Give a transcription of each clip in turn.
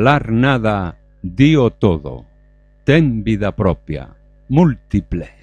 nada, dío todo. Ten vida propia, múltiples.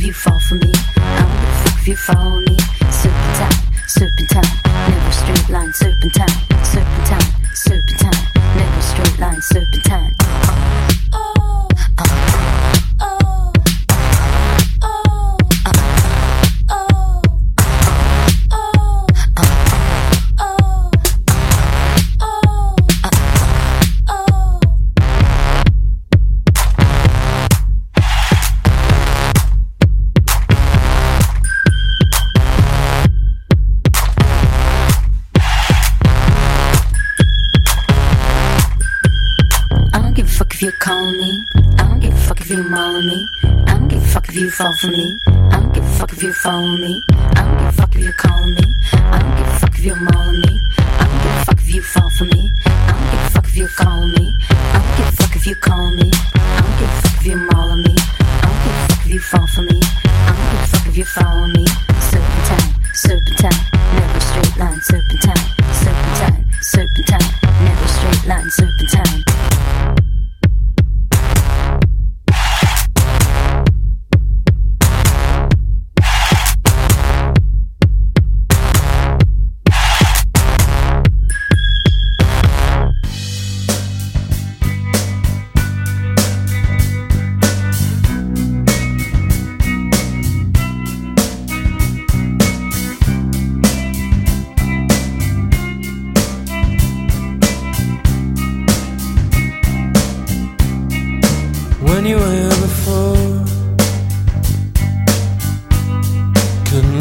if you fall for me. I'm the fuck if you follow me. Serpentine, serpentine, never straight line. Serpentine, serpentine, serpentine, never straight line. Serpentine. from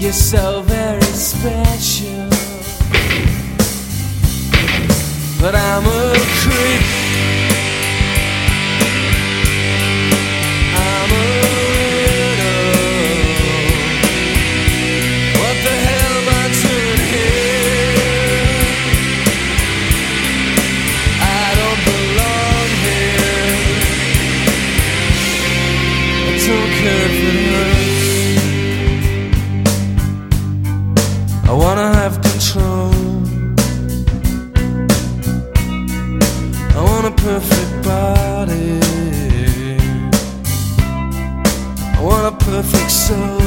You're so very special. But I'm a creep. Perfect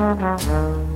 Mm-hmm.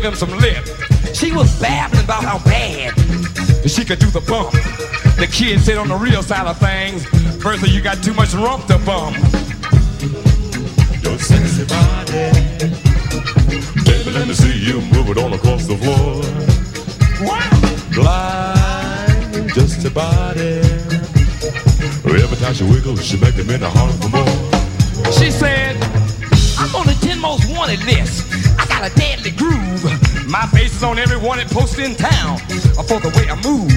Give him some lip, she was babbling about how bad she could do the bump. The kid said on the real side of things, Bertha, you got too much rump to bump. Your sexy body. Baby, let me see you move it all across the floor. Glide, just a body. Every time she wiggles, she make the men heart for more. She said, I'm on the 10 most wanted list. I got a deadly groove. My face is on every wanted post in town uh, for the way I move.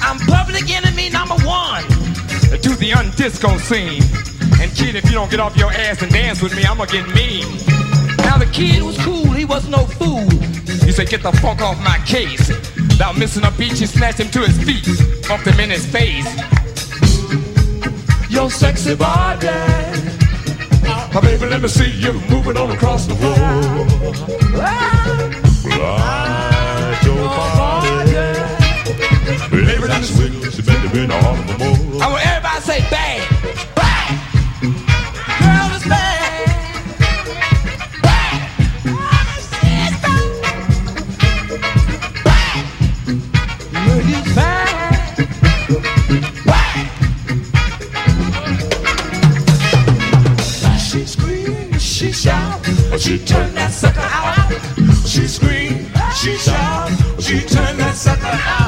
I'm public enemy number one uh, to the undisco scene. And kid, if you don't get off your ass and dance with me, I'm gonna get mean. Now the kid was cool, he was no fool. He said, get the fuck off my case. Without missing a beat, she snatched him to his feet, bumped him in his face. Your sexy body Oh, baby, let me see you moving on across the floor. Better the of. I want everybody say. Bang.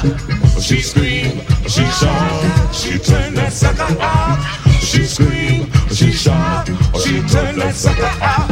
She screamed, she shouted, she turned that sucker out. She screamed, she shouted, she turned that sucker out.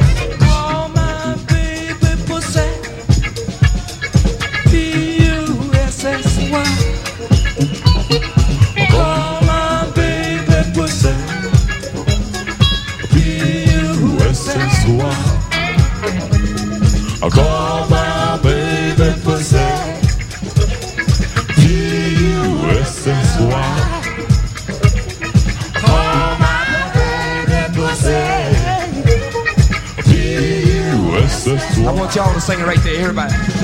y'all to sing it right there, everybody.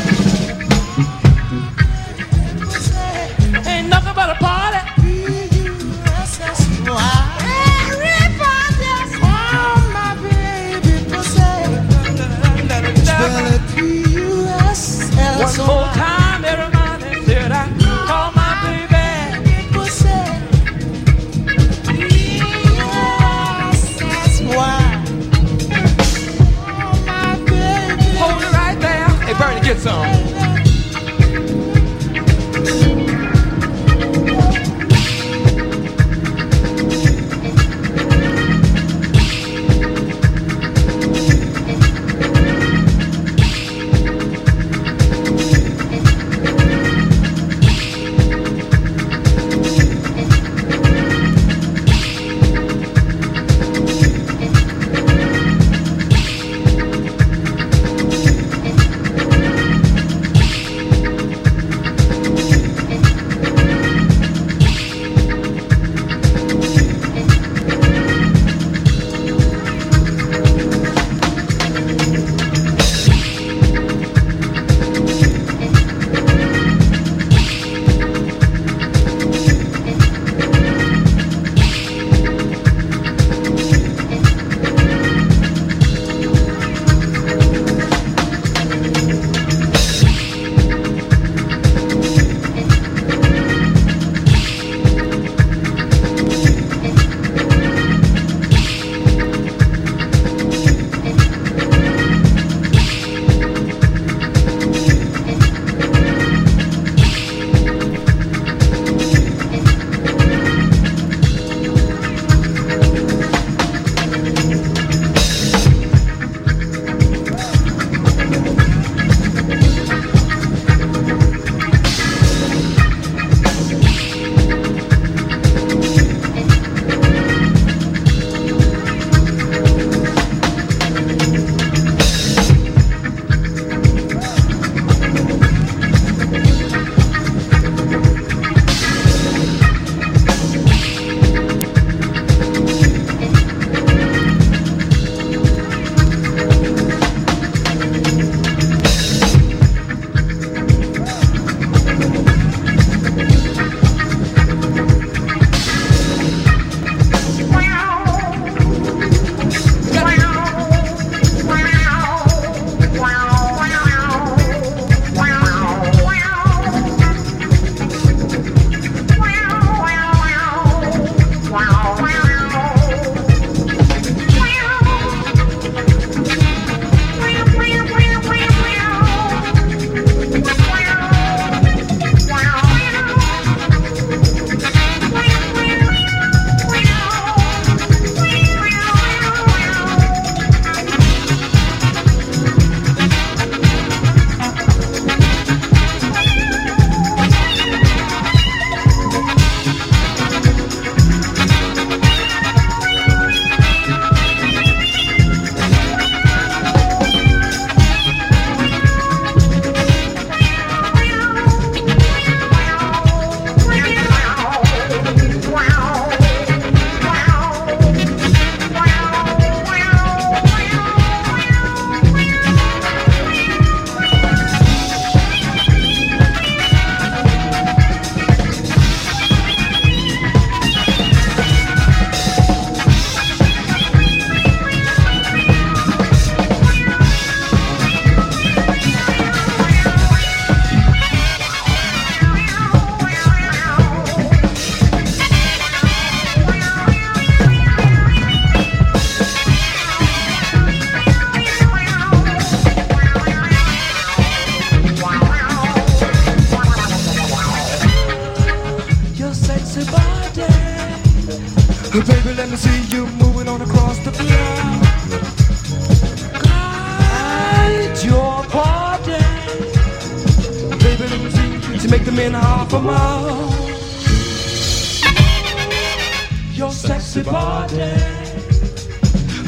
Sexy body.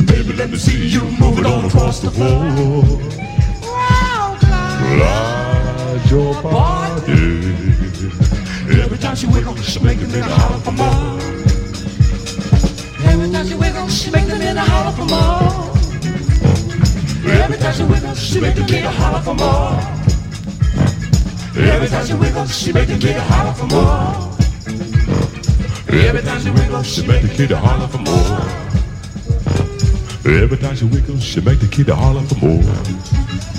Baby, let me see you moving on across the floor. Glide your body. Every time she wiggle, she make the men holler for more. Every time she wiggle, she make the men holler for more. Every time she wiggle, she make the kid holler for more. Every time she wiggle, she make the kid holler for more. Every time she wiggles, she make the kid holler for more. Every time she wiggles, she make the kid holler for more.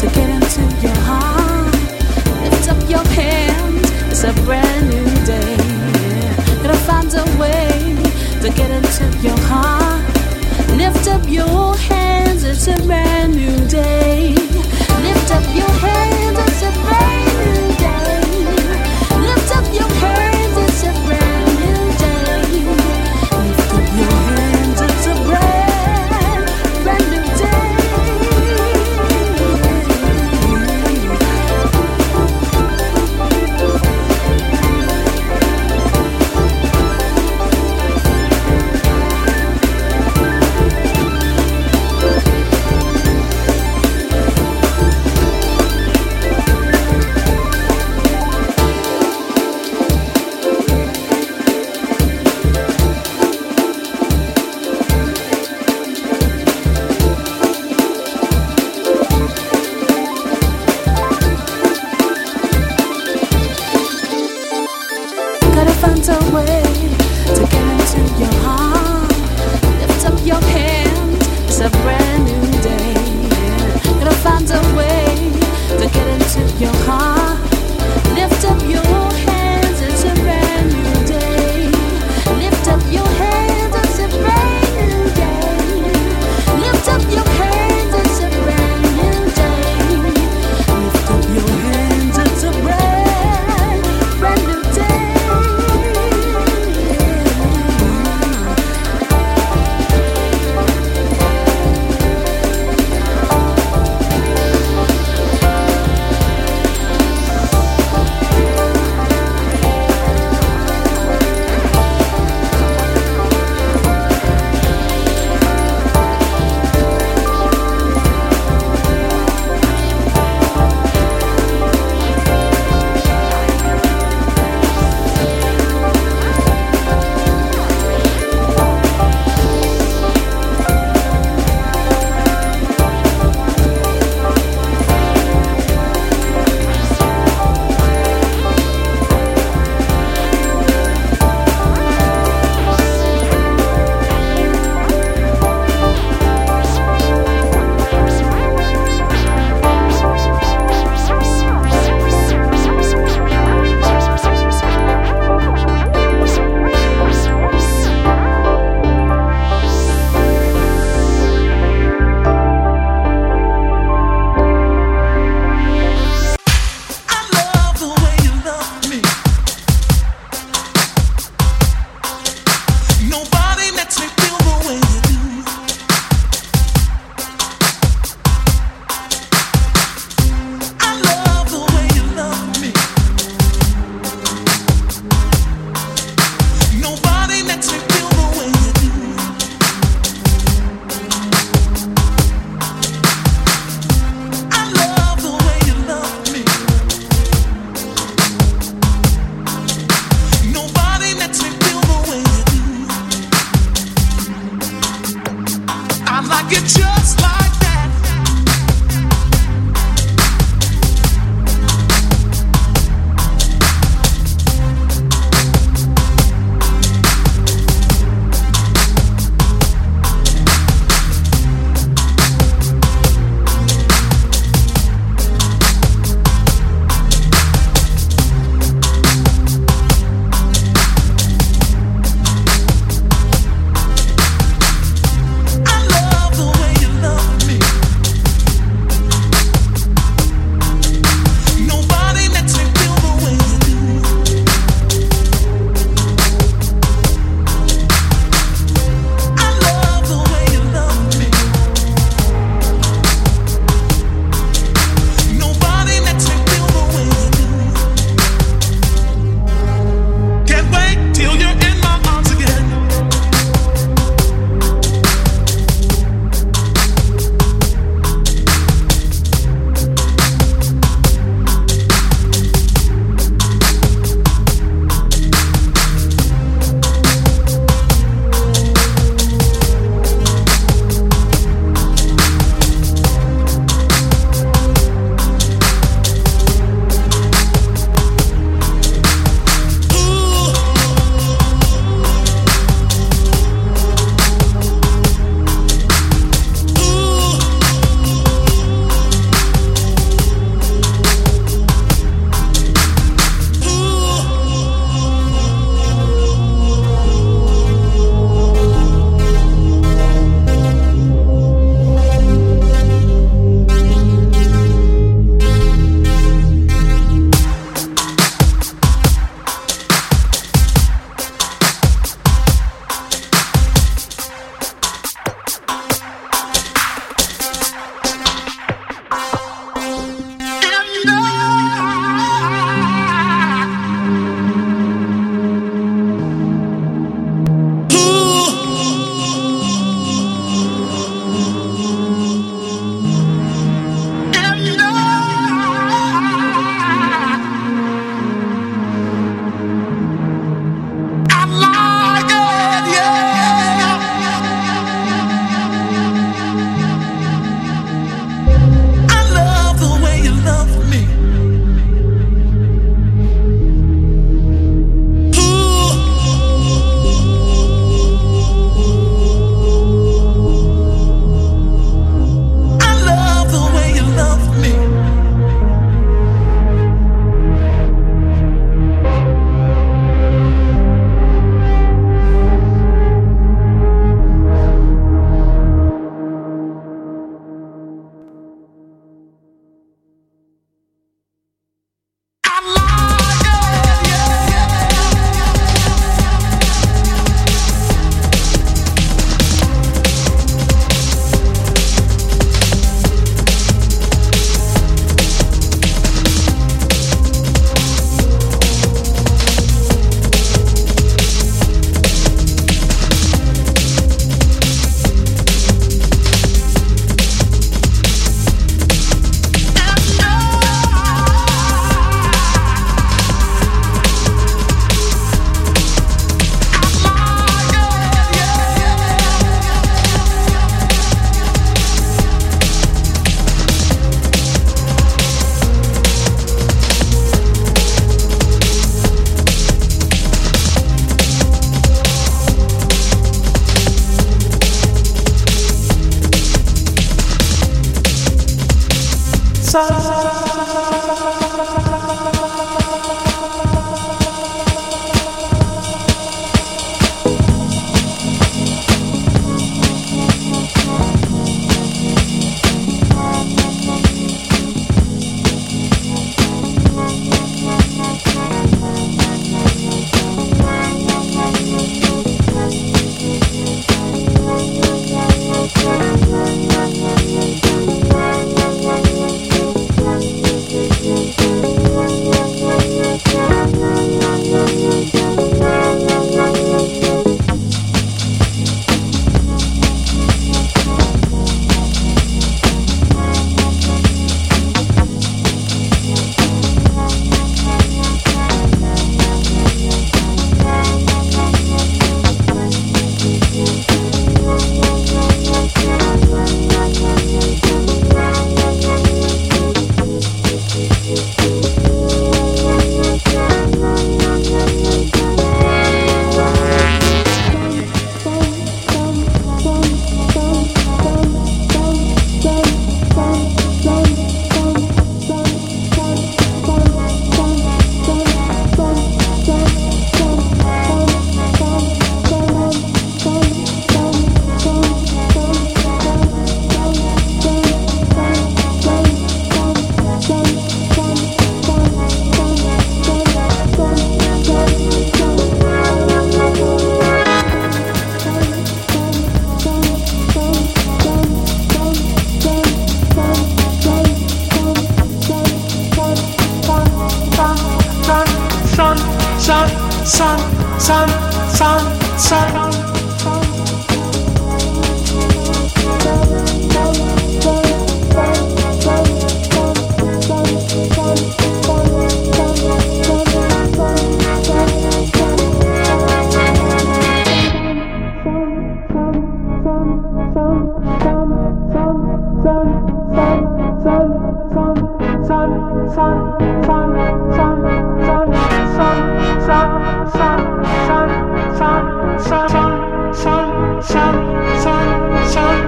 to get into your heart. Lift up your hands, it's a brand new day. Find a way to get into your heart. Lift up your hands, it's a brand new day. Lift up your hands.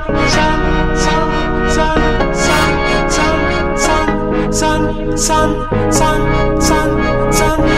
sun, sun, sun, sun, sun, sun. sun, sun, sun, sun.